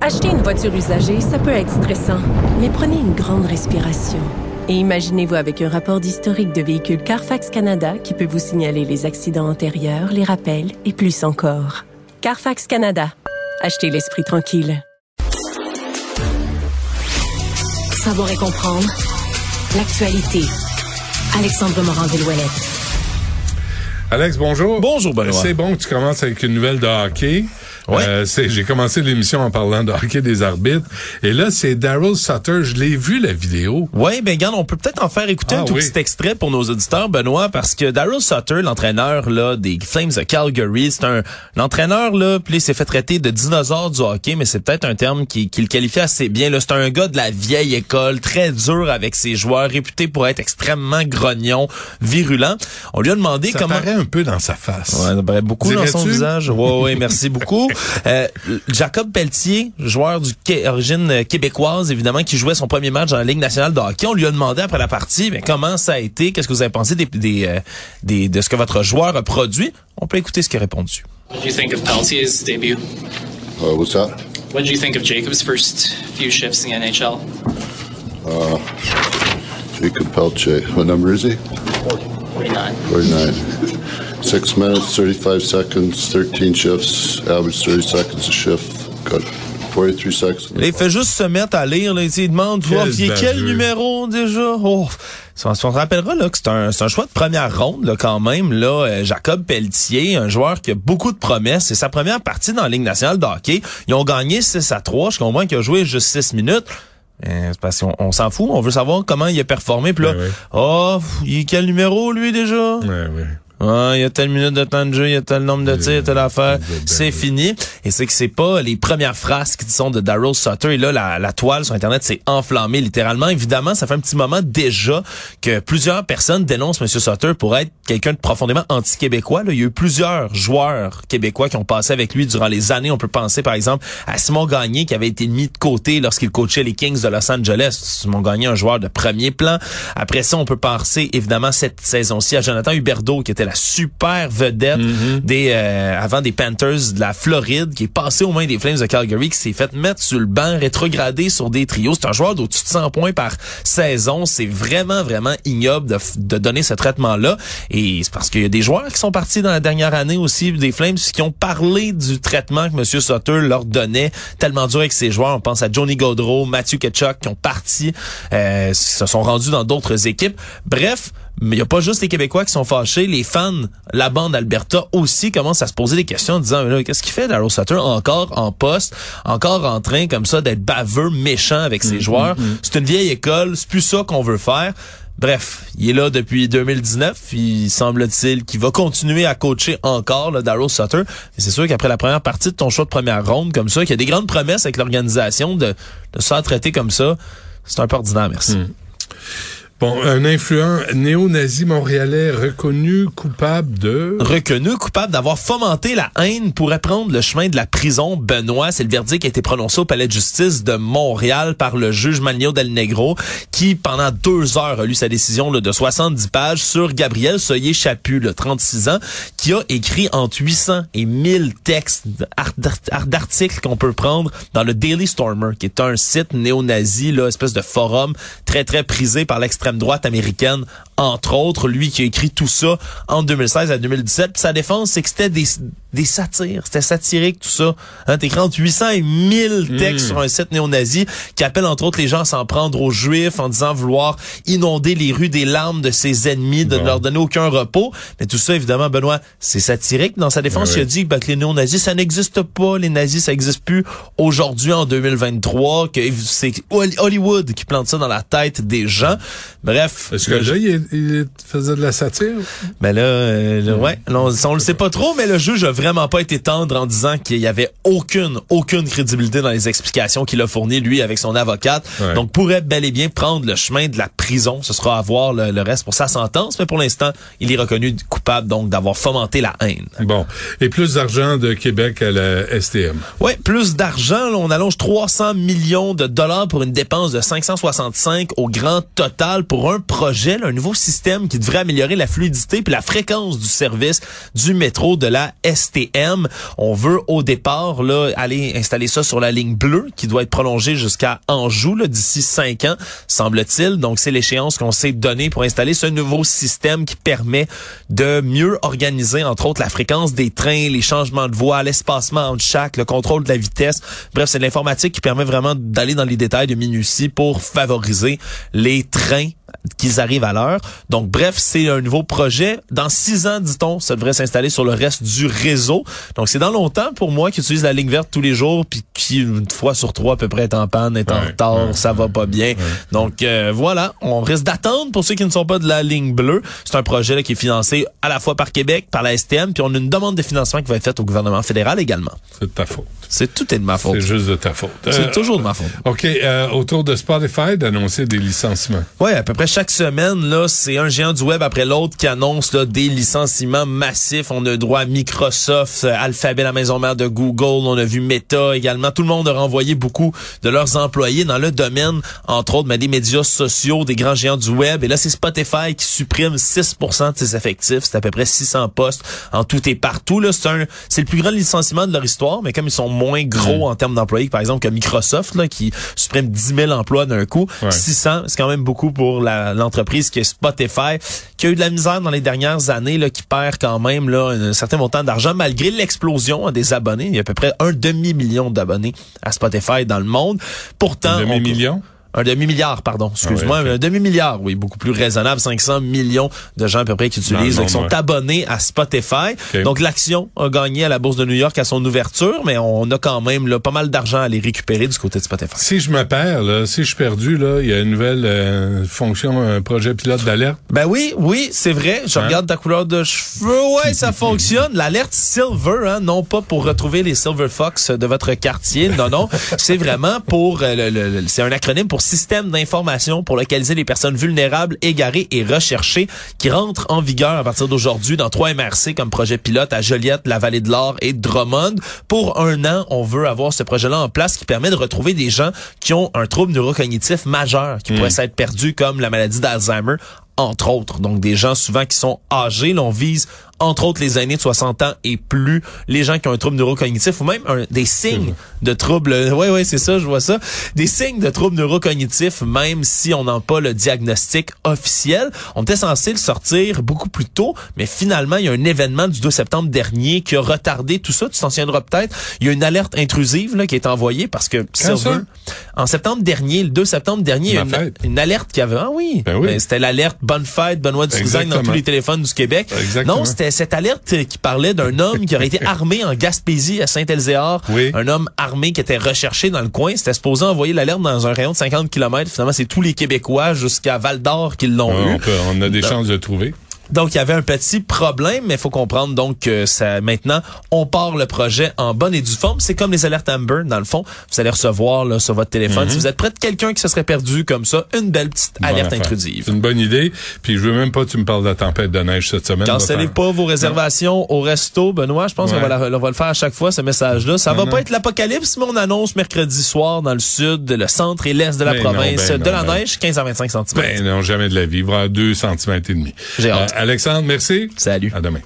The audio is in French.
Acheter une voiture usagée, ça peut être stressant, mais prenez une grande respiration. Et imaginez-vous avec un rapport d'historique de véhicule Carfax Canada qui peut vous signaler les accidents antérieurs, les rappels et plus encore. Carfax Canada. Achetez l'esprit tranquille. Savoir et comprendre l'actualité. Alexandre Morand-Villouellette. Alex, bonjour. Bonjour, Benoît. C'est bon que tu commences avec une nouvelle de hockey. Ouais. Euh, c'est- J'ai commencé l'émission en parlant de hockey des arbitres. Et là, c'est Daryl Sutter. Je l'ai vu, la vidéo. Oui, ben regarde, on peut peut-être en faire écouter Ah un tout oui. petit extrait pour nos auditeurs, Benoît, parce que Daryl Sutter, l'entraîneur là des Flames de Calgary, c'est un l'entraîneur là, puis il s'est fait traiter de dinosaure du hockey, mais c'est peut-être un terme qui, qui le qualifie assez bien. Là, c'est un gars de la vieille école, très dur avec ses joueurs, réputé pour être extrêmement grognon, virulent. On lui a demandé Ça comment. paraît un peu dans sa face. Ouais, ça paraît beaucoup dans son visage. Ouais, ouais, merci beaucoup. Euh, Jacob Pelletier, joueur du origine euh, québécoise, évidemment, qui jouait son premier match dans la Ligue nationale de hockey. On lui a demandé après la partie, mais comment ça a été, qu'est-ce que vous avez pensé des, des, euh, des- de ce que votre joueur a produit? On peut écouter ce qu'il a répondu. What did you think of Peltier's debut? Uh, what's that? What did you think of Jacob's first few shifts in the NHL? Jacob Pelche. What number is he? 49. 49. Six minutes, 35 seconds, 13 shifts, average 30 seconds a shift. Got 43 seconds. Là, il fait juste se mettre à lire. Là, il demande Quel oh, il y a quel numéro déjà? Oh. On se rappellera là, que c'est un, c'est un choix de première ronde là, quand même. Là, euh, Jacob Pelletier, un joueur qui a beaucoup de promesses. C'est sa première partie dans la Ligue nationale de hockey. Ils ont gagné 6 à 3. Je comprends qu'il a joué juste 6 minutes. Euh, c'est parce qu'on on s'en fout. On veut savoir comment il a performé. Puis là, ouais. oh, il est quel numéro lui déjà? Ouais, Ah, il y a telle minute de temps de jeu, il y a tel nombre de tirs, telle affaire. C'est fini. Et c'est que c'est pas les premières phrases qui sont de Daryl Sutter. Et là, la, la toile sur Internet s'est enflammée littéralement. Évidemment, ça fait un petit moment déjà que plusieurs personnes dénoncent M. Sutter pour être quelqu'un de profondément anti-québécois. Il y a eu plusieurs joueurs québécois qui ont passé avec lui durant les années. On peut penser, par exemple, à Simon Gagné qui avait été mis de côté lorsqu'il coachait les Kings de Los Angeles. Simon Gagné, un joueur de premier plan. Après ça, on peut penser évidemment cette saison-ci à Jonathan Huberdeau qui était la super vedette des euh, avant des Panthers de la Floride qui est passé aux mains des Flames de Calgary qui s'est fait mettre sur le banc rétrogradé sur des trios. C'est un joueur d'au-dessus de 100 points par saison. C'est vraiment vraiment ignoble de, de donner ce traitement-là et c'est parce qu'il y a des joueurs qui sont partis dans la dernière année aussi des Flames qui ont parlé du traitement que M. Sutter leur donnait tellement dur avec ses joueurs. On pense à Johnny Gaudreau, Matthew Ketchuk qui ont parti, euh, se sont rendus dans d'autres équipes. Bref, mais il n'y a pas juste les Québécois qui sont fâchés, les fans, la bande Alberta aussi commencent à se poser des questions en disant, qu'est-ce qu'il fait Daryl Sutter? Encore en poste, encore en train comme ça d'être baveux, méchant avec ses joueurs. C'est une vieille école, c'est plus ça qu'on veut faire. Bref, il est là depuis 2019. Il semble-t-il qu'il va continuer à coacher encore, le Daryl Sutter. Mais c'est sûr qu'après la première partie de ton choix de première ronde, comme ça, qu'il y a des grandes promesses avec l'organisation de, de se faire traiter comme ça, c'est un peu ordinaire, merci. Bon, un influent néo-nazi montréalais reconnu coupable de... reconnu coupable d'avoir fomenté la haine pourrait prendre le chemin de la prison. Benoît, c'est le verdict qui a été prononcé au palais de justice de Montréal par le juge Manio Del Negro, qui pendant deux heures a lu sa décision là, de 70 pages sur Gabriel Soyer-Chaput, le 36 ans, qui a écrit entre 800 et 1000 textes d'art- d'art- d'articles qu'on peut prendre dans le Daily Stormer, qui est un site néo-nazi, espèce de forum très très prisé par l'extrême droite américaine, entre autres, lui qui a écrit tout ça en 2016 à 2017. Puis sa défense, c'est que c'était des, des satires, c'était satirique tout ça. Hein, T'écris entre 800 et 1000 textes sur un site néo-nazi qui appelle entre autres les gens à s'en prendre aux juifs en disant vouloir inonder les rues des larmes de ses ennemis, de ne leur donner aucun repos. Mais tout ça, évidemment, Benoît, c'est satirique. Dans sa défense, Ouais, il a dit ben, que les néo-nazis, ça n'existe pas. Les nazis, ça n'existe plus aujourd'hui en 2023. Que c'est Hollywood qui plante ça dans la tête des gens. Bref. Est-ce que là, il est, il faisait de la satire? Mais là, euh, là, ouais, on, on le sait pas trop, mais le juge a vraiment pas été tendre en disant qu'il y avait aucune, aucune crédibilité dans les explications qu'il a fournies, lui, avec son avocate. Ouais. Donc, pourrait bel et bien prendre le chemin de la prison. Ce sera à voir le, le reste pour sa sentence, mais pour l'instant, il est reconnu coupable, donc, d'avoir fomenté la haine. Bon. Et plus d'argent de Québec à la STM. Ouais, plus d'argent. On allonge 300 millions de dollars pour une dépense de 565 au grand total pour un projet, là, un nouveau système qui devrait améliorer la fluidité puis la fréquence du service du métro de la STM. On veut au départ là aller installer ça sur la ligne bleue qui doit être prolongée jusqu'à Anjou d'ici cinq ans, semble-t-il. Donc c'est l'échéance qu'on s'est donnée pour installer ce nouveau système qui permet de mieux organiser entre autres la fréquence des trains, les changements de voie, l'espacement entre chaque, le contrôle de la vitesse. Bref, c'est l'informatique qui permet vraiment d'aller dans les détails de minutie pour favoriser les trains qu'ils arrivent à l'heure. Donc, bref, c'est un nouveau projet. Dans six ans, dit-on, ça devrait s'installer sur le reste du réseau. Donc, c'est dans longtemps pour moi qui utilise la ligne verte tous les jours, puis qui, une fois sur trois, à peu près, est en panne, est en Ouais, retard, ouais, ça va pas bien. Donc, euh, voilà, on risque d'attendre pour ceux qui ne sont pas de la ligne bleue. C'est un projet là, qui est financé à la fois par Québec, par la STM, puis on a une demande de financement qui va être faite au gouvernement fédéral également. C'est de ta faute. C'est tout est de ma faute. C'est juste de ta faute. C'est Euh, toujours de ma faute. OK. euh, autour de Spotify d'annoncer des licenciements. Ouais, à peu près chaque semaine, là, c'est un géant du web après l'autre qui annonce là, des licenciements massifs. On a droit à Microsoft, euh, Alphabet, la maison mère de Google. On a vu Meta également. Tout le monde a renvoyé beaucoup de leurs employés dans le domaine, entre autres, mais des médias sociaux, des grands géants du web. Et là, c'est Spotify qui supprime 6% de ses effectifs. C'est à peu près 600 postes en tout et partout. Là, c'est un, c'est le plus grand licenciement de leur histoire, mais comme ils sont moins gros en termes d'employés, par exemple, que Microsoft, là, qui supprime 10 000 emplois d'un coup, Ouais. 600, c'est quand même beaucoup pour la- l'entreprise qui est Spotify, qui a eu de la misère dans les dernières années, là, qui perd quand même un certain montant d'argent malgré l'explosion hein, des abonnés. Il y a à peu près un demi-million d'abonnés à Spotify dans le monde. Pourtant, Un on- demi-million? Un demi-milliard, pardon. Excuse-moi, Ah oui, un demi-milliard, oui, beaucoup plus raisonnable. 500 millions de gens à peu près qui utilisent, qui sont ouais. abonnés à Spotify. Donc l'action a gagné à la bourse de New York à son ouverture, mais on a quand même là, pas mal d'argent à les récupérer du côté de Spotify. Si je me perds, là, si je suis perdu, là, il y a une nouvelle euh, fonction, un projet pilote d'alerte. Ben oui, oui, c'est vrai. Je Hein? regarde ta couleur de cheveux. Ouais, ça fonctionne. L'alerte Silver, hein, non pas pour retrouver les Silver Fox de votre quartier. Non, non. c'est vraiment pour, euh, le, le- le- c'est un acronyme pour système d'information pour localiser les personnes vulnérables, égarées et recherchées qui rentre en vigueur à partir d'aujourd'hui dans trois MRC comme projet pilote à Joliette, la Vallée de l'Or et Drummond. Pour un an, on veut avoir ce projet-là en place qui permet de retrouver des gens qui ont un trouble neurocognitif majeur, qui pourrait s'être perdu comme la maladie d'Alzheimer entre autres. Donc, des gens souvent qui sont âgés. Là, on vise, entre autres, les aînés de 60 ans et plus, les gens qui ont un trouble neurocognitif ou même un- des signes de troubles. Oui, oui, c'est ça, je vois ça. Des signes de troubles neurocognitifs, même si on n'a pas le diagnostic officiel. On était censé le sortir beaucoup plus tôt, mais finalement, il y a un événement du 2 septembre dernier qui a retardé tout ça. Tu t'en souviendras peut-être. Il y a une alerte intrusive là, qui est envoyée parce que Quand Silver, en septembre dernier, le 2 septembre dernier, il y a une, une alerte qui avait... Ah oui, Ben oui. Ben, c'était l'alerte Bonne fête, Benoît Dutrisac dans tous les téléphones du Québec. Exactement. Non, c'était cette alerte qui parlait d'un homme qui aurait été armé en Gaspésie à Saint-Elzéar. Oui. Un homme armé qui était recherché dans le coin. C'était supposé envoyer l'alerte dans un rayon de 50 km. Finalement, c'est tous les Québécois jusqu'à Val-d'Or qui l'ont Ouais, eu. on, peut- on a des chances de le trouver. Donc, il y avait un petit problème, mais il faut comprendre donc que ça, maintenant, on part le projet en bonne et due forme. C'est comme les alertes Amber, dans le fond. Vous allez recevoir là, sur votre téléphone, si vous êtes près de quelqu'un qui se serait perdu comme ça, une belle petite alerte affaire. intrusive. C'est une bonne idée. Puis je veux même pas que tu me parles de la tempête de neige cette semaine. Cancellez pas vos réservations au resto, Benoît. Je pense Ouais. qu'on va, la- on va le faire à chaque fois, ce message-là. Ça va non. pas être l'apocalypse, mais on annonce mercredi soir dans le sud, le centre et l'est de la province ben de la ben- neige, 15 à 25 cm. Ben non, jamais de la vie. Il va y avoir deux centimètres et demi. J'ai hâte. Euh, Alexandre, merci. Salut. À demain.